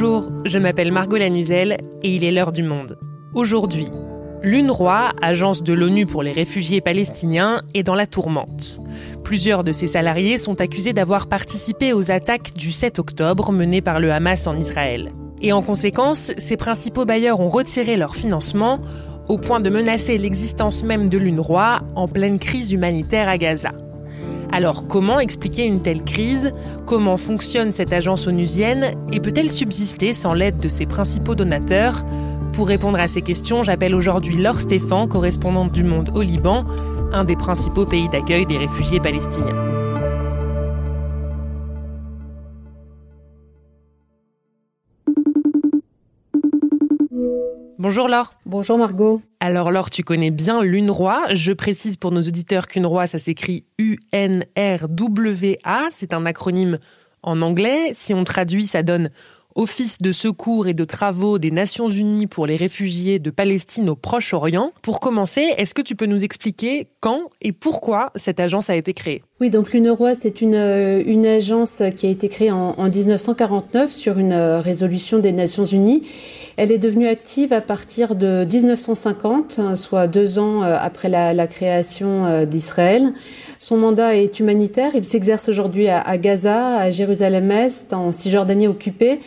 Bonjour, je m'appelle Margot Lanuzel et il est l'heure du monde. Aujourd'hui, l'UNRWA, agence de l'ONU pour les réfugiés palestiniens, est dans la tourmente. Plusieurs de ses salariés sont accusés d'avoir participé aux attaques du 7 octobre menées par le Hamas en Israël. Et en conséquence, ses principaux bailleurs ont retiré leur financement au point de menacer l'existence même de l'UNRWA en pleine crise humanitaire à Gaza. Alors comment expliquer une telle crise? Comment fonctionne cette agence onusienne? Et peut-elle subsister sans l'aide de ses principaux donateurs? Pour répondre à ces questions, j'appelle aujourd'hui Laure Stéphane, correspondante du Monde au Liban, un des principaux pays d'accueil des réfugiés palestiniens. Bonjour Laure. Bonjour Margot. Alors Laure, tu connais bien l'UNRWA. Je précise pour nos auditeurs qu'UNRWA, ça s'écrit U-N-R-W-A. C'est un acronyme en anglais. Si on traduit, ça donne Office de secours et de travaux des Nations Unies pour les réfugiés de Palestine au Proche-Orient. Pour commencer, est-ce que tu peux nous expliquer quand et pourquoi cette agence a été créée? Oui, donc l'UNRWA, c'est une, euh, une agence qui a été créée en, en 1949 sur une euh, résolution des Nations Unies. Elle est devenue active à partir de 1950, soit deux ans euh, après la, création d'Israël. Son mandat est humanitaire. Il s'exerce aujourd'hui à Gaza, à Jérusalem-Est, en Cisjordanie occupée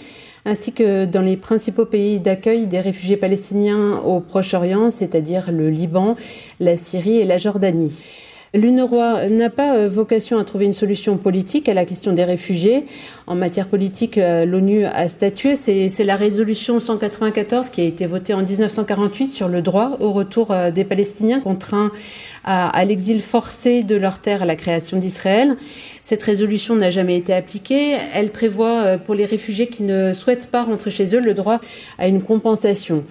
ainsi que dans les principaux pays d'accueil des réfugiés palestiniens au Proche-Orient, c'est-à-dire le Liban, la Syrie et la Jordanie. L'UNRWA n'a pas euh, vocation à trouver une solution politique à la question des réfugiés. En matière politique, euh, l'ONU a statué. C'est la résolution 194 qui a été votée en 1948 sur le droit au retour euh, des Palestiniens contraints à, à l'exil forcé de leur terre à la création d'Israël. Cette résolution n'a jamais été appliquée. Elle prévoit pour les réfugiés qui ne souhaitent pas rentrer chez eux le droit à une compensation.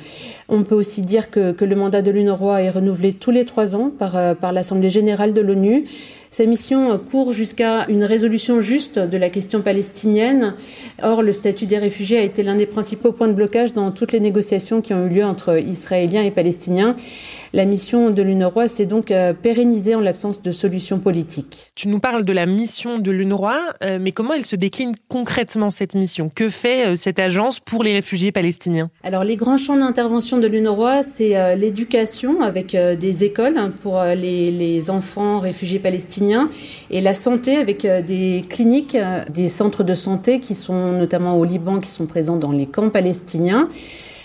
On peut aussi dire que, que le mandat de l'UNRWA est renouvelé tous les trois ans par, par l'Assemblée générale de l'ONU. Sa mission court jusqu'à une résolution juste de la question palestinienne. Or, le statut des réfugiés a été l'un des principaux points de blocage dans toutes les négociations qui ont eu lieu entre Israéliens et Palestiniens. La mission de l'UNRWA s'est donc euh, pérennisée en l'absence de solution politique. Tu nous parles de la mission de l'UNRWA, euh, mais comment elle se décline concrètement cette mission? Que fait euh, cette agence pour les réfugiés palestiniens? Alors, les grands champs d'intervention de l'UNRWA, c'est l'éducation avec des écoles pour les, les enfants réfugiés palestiniens et la santé avec euh, des cliniques, euh, des centres de santé qui sont notamment au Liban, qui sont présents dans les camps palestiniens.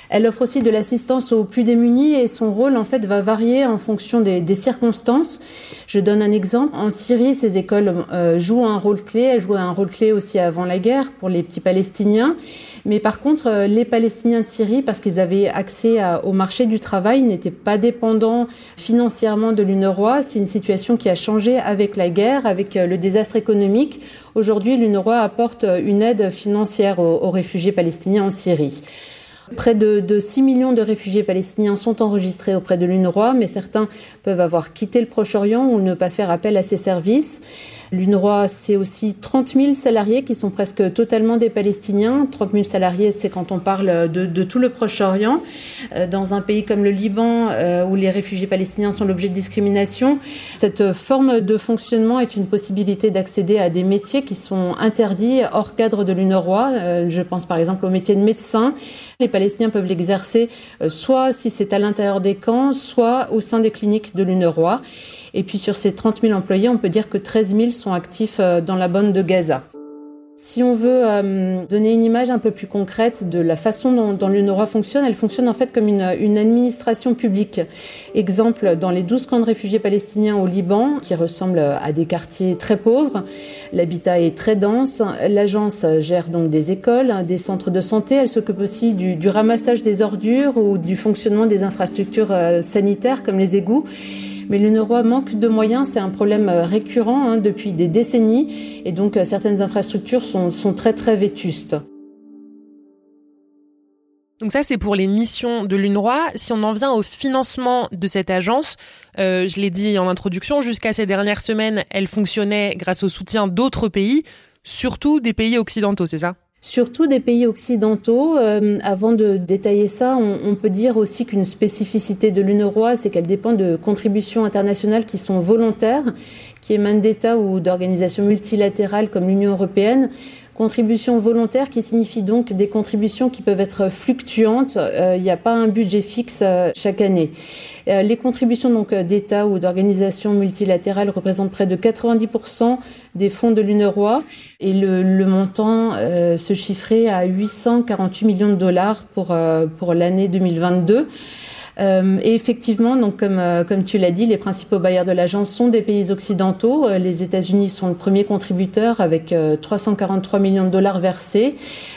Elle offre aussi de l'assistance aux plus démunis et son rôle en fait va varier en fonction des, circonstances. Je donne un exemple. En Syrie, ces écoles euh, jouent un rôle clé. Elles jouaient un rôle clé aussi avant la guerre pour les petits Palestiniens. Mais par contre, euh, les Palestiniens de Syrie, parce qu'ils avaient accès au marché du travail, n'étaient pas dépendants financièrement de l'UNRWA. C'est une situation qui a changé avec la guerre, avec euh, le désastre économique. Aujourd'hui, l'UNRWA apporte une aide financière aux réfugiés palestiniens en Syrie. Près de, de 6 millions de réfugiés palestiniens sont enregistrés auprès de l'UNRWA, mais certains peuvent avoir quitté le Proche-Orient ou ne pas faire appel à ses services. L'UNRWA, c'est aussi 30 000 salariés qui sont presque totalement des Palestiniens. 30 000 salariés, c'est quand on parle de, tout le Proche-Orient. Euh, dans un pays comme le Liban, euh, où les réfugiés palestiniens sont l'objet de discrimination, cette forme de fonctionnement est une possibilité d'accéder à des métiers qui sont interdits hors cadre de l'UNRWA. Euh, je pense par exemple au métier de médecin. Palestiniens peuvent l'exercer soit si c'est à l'intérieur des camps, soit au sein des cliniques de l'UNRWA. Et puis sur ces 30 000 employés, on peut dire que 13 000 sont actifs euh, dans la bande de Gaza. Si on veut euh, donner une image un peu plus concrète de la façon dont, dont l'UNRWA fonctionne, elle fonctionne en fait comme une, administration publique. Exemple, dans les 12 camps de réfugiés palestiniens au Liban, qui ressemblent à des quartiers très pauvres, l'habitat est très dense. L'agence gère donc des écoles, des centres de santé. Elle s'occupe aussi du, du, ramassage des ordures ou du fonctionnement des infrastructures euh, sanitaires comme les égouts. Mais l'UNRWA manque de moyens, c'est un problème euh, récurrent hein, depuis des décennies, et donc euh, certaines infrastructures sont, sont très très vétustes. Donc ça, c'est pour les missions de l'UNRWA. Si on en vient au financement de cette agence, euh, je l'ai dit en introduction, jusqu'à ces dernières semaines, elle fonctionnait grâce au soutien d'autres pays, surtout des pays occidentaux, c'est ça? Surtout des pays occidentaux. Euh, avant de détailler ça, on, on peut dire aussi qu'une spécificité de l'UNRWA, c'est qu'elle dépend de contributions internationales qui sont volontaires, qui émanent d'États ou d'organisations multilatérales comme l'Union européenne Contribution volontaire qui signifie donc des contributions qui peuvent être fluctuantes. Euh, il n'y a pas un budget fixe euh, chaque année. Euh, les contributions donc d'États ou d'organisations multilatérales représentent près de 90% des fonds de l'UNRWA et le, le montant se chiffrait à 848 millions de dollars pour, pour l'année 2022. Euh, et effectivement, donc comme, euh, comme tu l'as dit, les principaux bailleurs de l'agence sont des pays occidentaux. Euh, les États-Unis sont le premier contributeur avec 343 millions de dollars versés.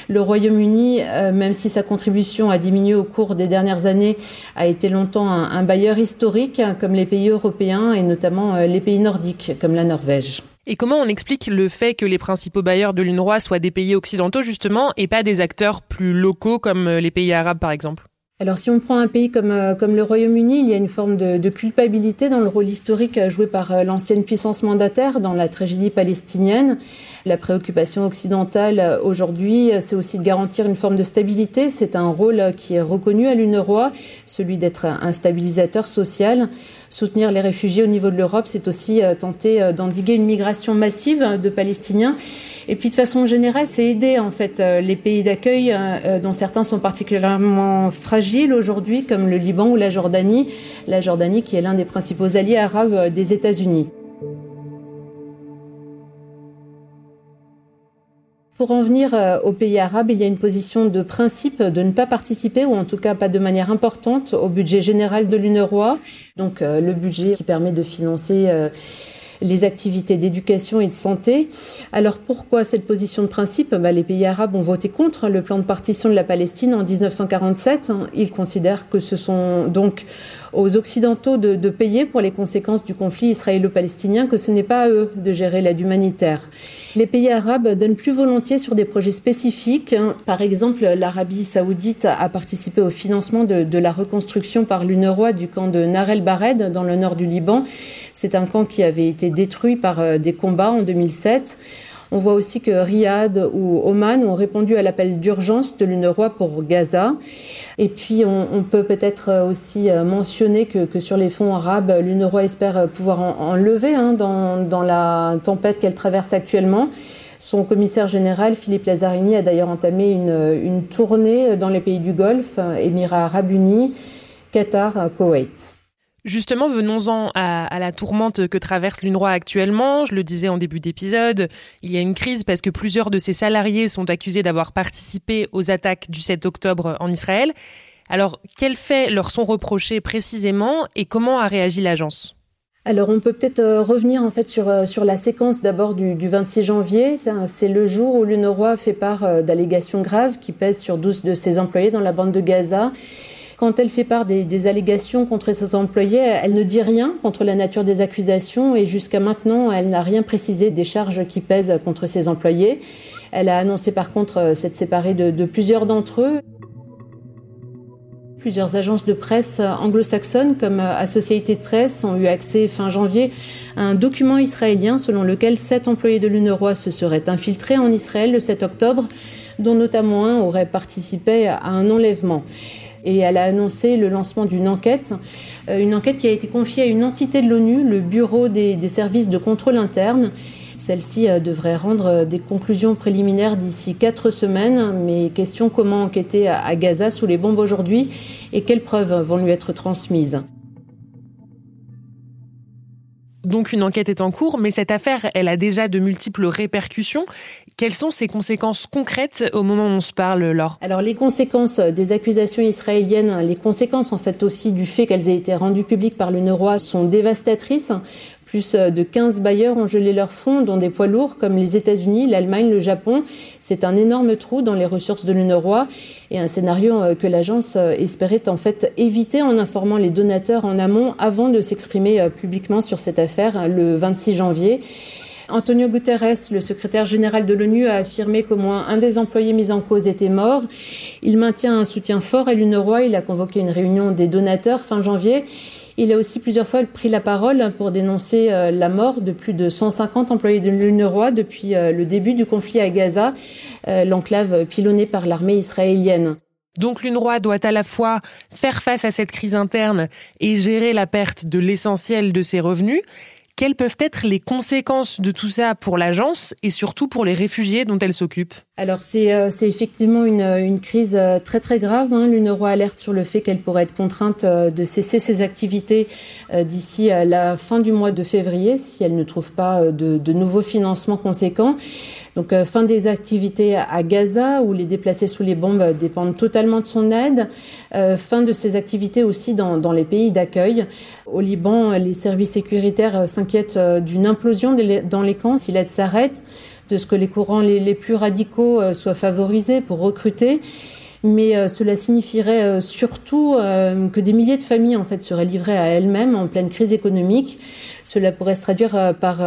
Le Royaume-Uni, même si sa contribution a diminué au cours des dernières années, a été longtemps un, un bailleur historique, hein, comme les pays européens et notamment les pays nordiques, comme la Norvège. Et comment on explique le fait que les principaux bailleurs de l'UNRWA soient des pays occidentaux justement et pas des acteurs plus locaux comme les pays arabes par exemple? Alors si on prend un pays comme, euh, comme le Royaume-Uni, il y a une forme de, de, culpabilité dans le rôle historique euh, joué par euh, l'ancienne puissance mandataire dans la tragédie palestinienne. La préoccupation occidentale aujourd'hui, c'est aussi de garantir une forme de stabilité. C'est un rôle qui est reconnu à l'UNRWA, celui d'être un stabilisateur social. Soutenir les réfugiés au niveau de l'Europe, c'est aussi tenter d'endiguer une migration massive de Palestiniens. Et puis de façon générale, c'est aider en fait les pays d'accueil dont certains sont particulièrement fragiles aujourd'hui, comme le Liban ou la Jordanie, la Jordanie qui est l'un des principaux alliés arabes des États-Unis. Pour en venir euh, aux pays arabes, il y a une position de principe de ne pas participer, ou en tout cas pas de manière importante, au budget général de l'UNRWA, donc euh, le budget qui permet de financer euh, les activités d'éducation et de santé. Alors pourquoi cette position de principe? Bah, Les pays arabes ont voté contre le plan de partition de la Palestine en 1947. Ils considèrent que ce sont donc aux Occidentaux de, payer pour les conséquences du conflit israélo-palestinien, que ce n'est pas à eux de gérer l'aide humanitaire. Les pays arabes donnent plus volontiers sur des projets spécifiques. Par exemple, l'Arabie saoudite a participé au financement de, la reconstruction par l'UNRWA du camp de Nar el-Bared dans le nord du Liban. C'est un camp qui avait été détruit par euh, des combats en 2007. On voit aussi que Riyad ou Oman ont répondu à l'appel d'urgence de l'UNRWA pour Gaza. Et puis, on, peut peut-être aussi euh, mentionner que, sur les fonds arabes, l'UNRWA espère pouvoir en, hein, dans, la tempête qu'elle traverse actuellement. Son commissaire général, Philippe Lazzarini, a d'ailleurs entamé une, une, tournée dans les pays du Golfe, Émirats arabes unis, Qatar, Koweït. Justement, venons-en à, la tourmente que traverse l'UNRWA actuellement. Je le disais en début d'épisode, il y a une crise parce que plusieurs de ses salariés sont accusés d'avoir participé aux attaques du 7 octobre en Israël. Alors, quels faits leur sont reprochés précisément et comment a réagi l'agence? Alors on peut peut-être euh, revenir en fait sur, euh, sur la séquence d'abord du, du, 26 janvier. C'est le jour où l'UNRWA fait part euh, d'allégations graves qui pèsent sur 12 de ses employés dans la bande de Gaza quand elle fait part des, allégations contre ses employés, elle ne dit rien contre la nature des accusations et jusqu'à maintenant, elle n'a rien précisé des charges qui pèsent contre ses employés. Elle a annoncé par contre euh, s'être séparée de, plusieurs d'entre eux. Plusieurs agences de presse anglo-saxonnes comme euh, Associated Press ont eu accès fin janvier à un document israélien selon lequel sept employés de l'UNRWA se seraient infiltrés en Israël le 7 octobre, dont notamment un aurait participé à un enlèvement et elle a annoncé le lancement d'une enquête, euh, une enquête qui a été confiée à une entité de l'ONU, le Bureau des, services de contrôle interne. Celle-ci euh, devrait rendre euh, des conclusions préliminaires d'ici quatre semaines, mais question comment enquêter à Gaza sous les bombes aujourd'hui et quelles preuves vont lui être transmises? Donc une enquête est en cours, mais cette affaire, elle a déjà de multiples répercussions. Quelles sont ses conséquences concrètes au moment où on se parle, Laure? Alors les conséquences des accusations israéliennes, les conséquences en fait aussi du fait qu'elles aient été rendues publiques par le Roi sont dévastatrices. Plus de 15 bailleurs ont gelé leurs fonds, dont des poids lourds comme les États-Unis, l'Allemagne, le Japon. C'est un énorme trou dans les ressources de l'UNRWA et un scénario euh, que l'agence euh, espérait en fait éviter en informant les donateurs en amont avant de s'exprimer euh, publiquement sur cette affaire le 26 janvier. Antonio Guterres, le secrétaire général de l'ONU, a affirmé qu'au moins un des employés mis en cause était mort. Il maintient un soutien fort à l'UNRWA. Il a convoqué une réunion des donateurs fin janvier. Il a aussi plusieurs fois pris la parole pour dénoncer euh, la mort de plus de 150 employés de l'UNRWA depuis euh, le début du conflit à Gaza, euh, l'enclave pilonnée par l'armée israélienne. Donc l'UNRWA doit à la fois faire face à cette crise interne et gérer la perte de l'essentiel de ses revenus. Quelles peuvent être les conséquences de tout ça pour l'agence et surtout pour les réfugiés dont elle s'occupe? Alors c'est euh, effectivement une, une, crise euh, très très grave. Hein. L'UNRWA alerte sur le fait qu'elle pourrait être contrainte euh, de cesser ses activités d'ici à la fin du mois de février si elle ne trouve pas de, de nouveaux financements conséquents. Donc fin des activités à Gaza où les déplacés sous les bombes dépendent totalement de son aide. fin de ses activités aussi dans, dans les pays d'accueil. Au Liban, les services sécuritaires s'inquiètent d'une implosion dans les camps si l'aide s'arrête de ce que les courants les, plus radicaux euh, soient favorisés pour recruter mais euh, cela signifierait euh, surtout que des milliers de familles en fait seraient livrées à elles-mêmes en pleine crise économique. Cela pourrait se traduire par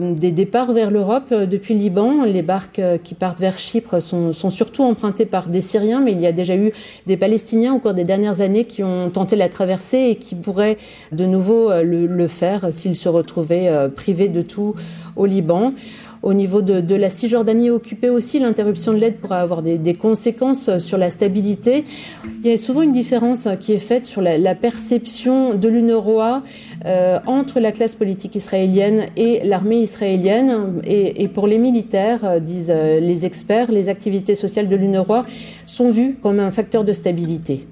des départs vers l'Europe depuis le Liban. Les barques qui partent vers Chypre sont, surtout empruntées par des Syriens, mais il y a déjà eu des Palestiniens au cours des dernières années qui ont tenté la traversée et qui pourraient de nouveau le faire s'ils se retrouvaient privés de tout au Liban. Au niveau de, la Cisjordanie occupée aussi, l'interruption de l'aide pourrait avoir des, conséquences sur la stabilité. Il y a souvent une différence qui est faite sur la, la perception de l'UNRWA euh, entre la classe politique israélienne et l'armée israélienne. Et, et, pour les militaires, euh, disent euh, les experts, les activités sociales de l'UNRWA sont vues comme un facteur de stabilité.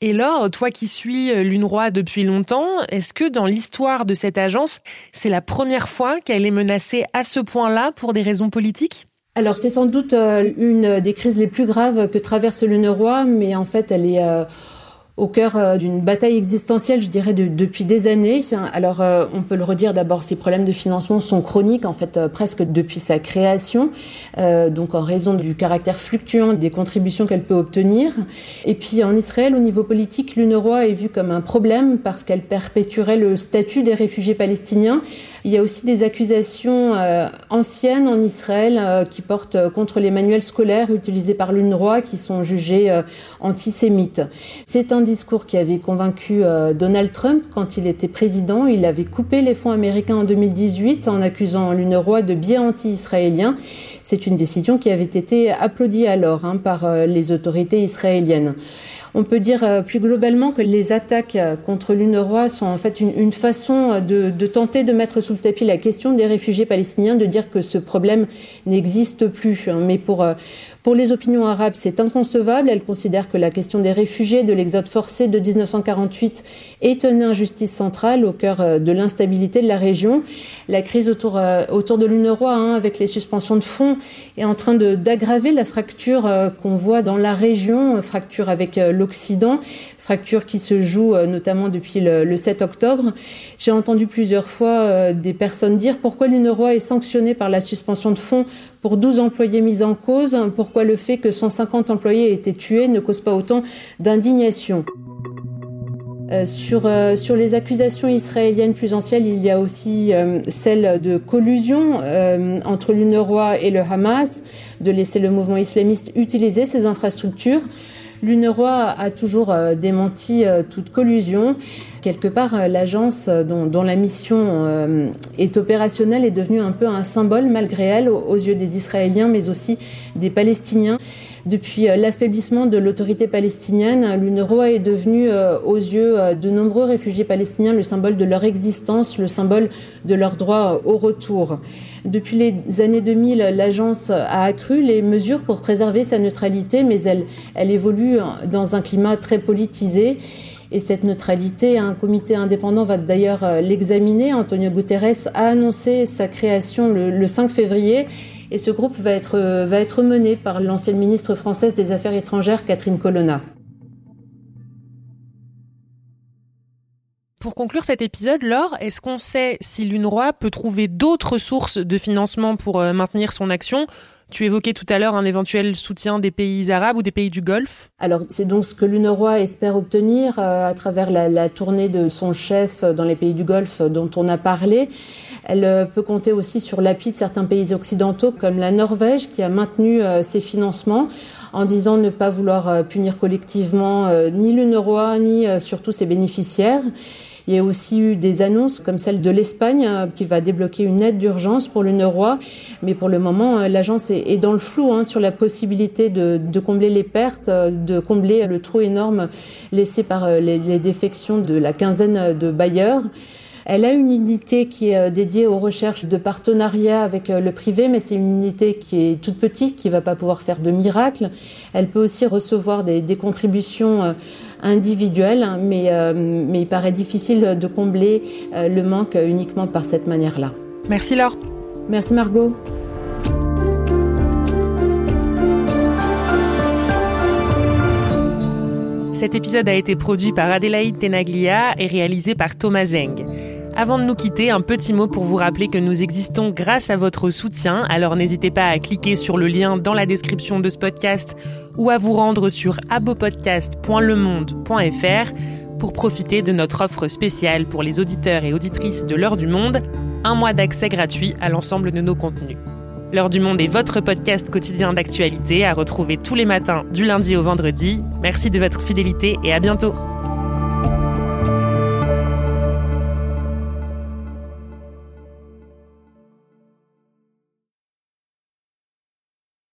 Et Laure, toi qui suis euh, l'UNRWA depuis longtemps, est-ce que dans l'histoire de cette agence, c'est la première fois qu'elle est menacée à ce point-là pour des raisons politiques? Alors c'est sans doute euh, une des crises les plus graves que traverse l'UNRWA, mais en fait elle est euh, au cœur euh, d'une bataille existentielle, je dirais, de, depuis des années. Alors, euh, on peut le redire d'abord, ces problèmes de financement sont chroniques, en fait, euh, presque depuis sa création, donc en raison du caractère fluctuant des contributions qu'elle peut obtenir. Et puis, en Israël, au niveau politique, l'UNRWA est vue comme un problème parce qu'elle perpétuerait le statut des réfugiés palestiniens. Il y a aussi des accusations anciennes en Israël qui portent contre les manuels scolaires utilisés par l'UNRWA qui sont jugés antisémites. C'est un discours qui avait convaincu euh, Donald Trump quand il était président. Il avait coupé les fonds américains en 2018 en accusant l'UNRWA de biais anti-israélien. C'est une décision qui avait été applaudie alors hein, par euh, les autorités israéliennes. On peut dire euh, plus globalement que les attaques contre l'UNRWA sont en fait une, façon de, de, tenter de mettre sous le tapis la question des réfugiés palestiniens, de dire que ce problème n'existe plus. Hein. Mais pour pour les opinions arabes, c'est inconcevable. Elles considèrent que la question des réfugiés, de l'exode forcé de 1948 est une injustice centrale au cœur euh, de l'instabilité de la région. La crise autour, euh, autour de l'UNRWA, hein, avec les suspensions de fonds, est en train d'aggraver la fracture euh, qu'on voit dans la région, fracture avec l'Occident, fracture qui se joue notamment depuis le, le 7 octobre. J'ai entendu plusieurs fois des personnes dire pourquoi l'UNRWA est sanctionnée par la suspension de fonds pour 12 employés mis en cause, pourquoi le fait que 150 employés aient été tués ne cause pas autant d'indignation. Euh, sur, euh, sur les accusations israéliennes plus anciennes, il y a aussi euh, celle de collusion euh, entre l'UNRWA et le Hamas, de laisser le mouvement islamiste utiliser ces infrastructures. L'UNRWA a toujours euh, démenti euh, toute collusion. Quelque part, euh, l'agence dont, dont, la mission est opérationnelle est devenue un peu un symbole, malgré elle, aux yeux des Israéliens, mais aussi des Palestiniens. Depuis l'affaiblissement de l'autorité palestinienne, l'UNRWA est devenue, aux yeux de nombreux réfugiés palestiniens, le symbole de leur existence, le symbole de leur droit au retour. Depuis les années 2000, l'agence a accru les mesures pour préserver sa neutralité, mais elle évolue dans un climat très politisé. Et cette neutralité, un comité indépendant va d'ailleurs euh, l'examiner. Antonio Guterres a annoncé sa création le, le 5 février. Et ce groupe va être, euh, va être mené par l'ancienne ministre française des Affaires étrangères, Catherine Colonna. Pour conclure cet épisode, Laure, est-ce qu'on sait si l'UNRWA peut trouver d'autres sources de financement pour euh, maintenir son action? Tu évoquais tout à l'heure un éventuel soutien des pays arabes ou des pays du Golfe. Alors c'est donc ce que l'UNRWA espère obtenir euh, à travers la, la, tournée de son chef dans les pays du Golfe dont on a parlé. Elle euh, peut compter aussi sur l'appui de certains pays occidentaux comme la Norvège qui a maintenu euh, ses financements en disant ne pas vouloir punir collectivement ni l'UNRWA ni surtout ses bénéficiaires. Il y a aussi eu des annonces comme celle de l'Espagne qui va débloquer une aide d'urgence pour le. Mais pour le moment, l'agence est dans le flou hein, sur la possibilité de, combler les pertes, de combler le trou énorme laissé par les défections de la quinzaine de bailleurs. Elle a une unité qui est euh, dédiée aux recherches de partenariat avec euh, le privé, mais c'est une unité qui est toute petite, qui va pas pouvoir faire de miracles. Elle peut aussi recevoir des, contributions euh, individuelles, hein, mais, mais il paraît difficile de combler le manque uniquement par cette manière-là. Merci Laure. Merci Margot. Cet épisode a été produit par Adélaïde Tenaglia et réalisé par Thomas Zeng. Avant de nous quitter, un petit mot pour vous rappeler que nous existons grâce à votre soutien, alors n'hésitez pas à cliquer sur le lien dans la description de ce podcast ou à vous rendre sur abopodcast.lemonde.fr pour profiter de notre offre spéciale pour les auditeurs et auditrices de l'heure du monde, un mois d'accès gratuit à l'ensemble de nos contenus. L'heure du monde est votre podcast quotidien d'actualité à retrouver tous les matins du lundi au vendredi. Merci de votre fidélité et à bientôt.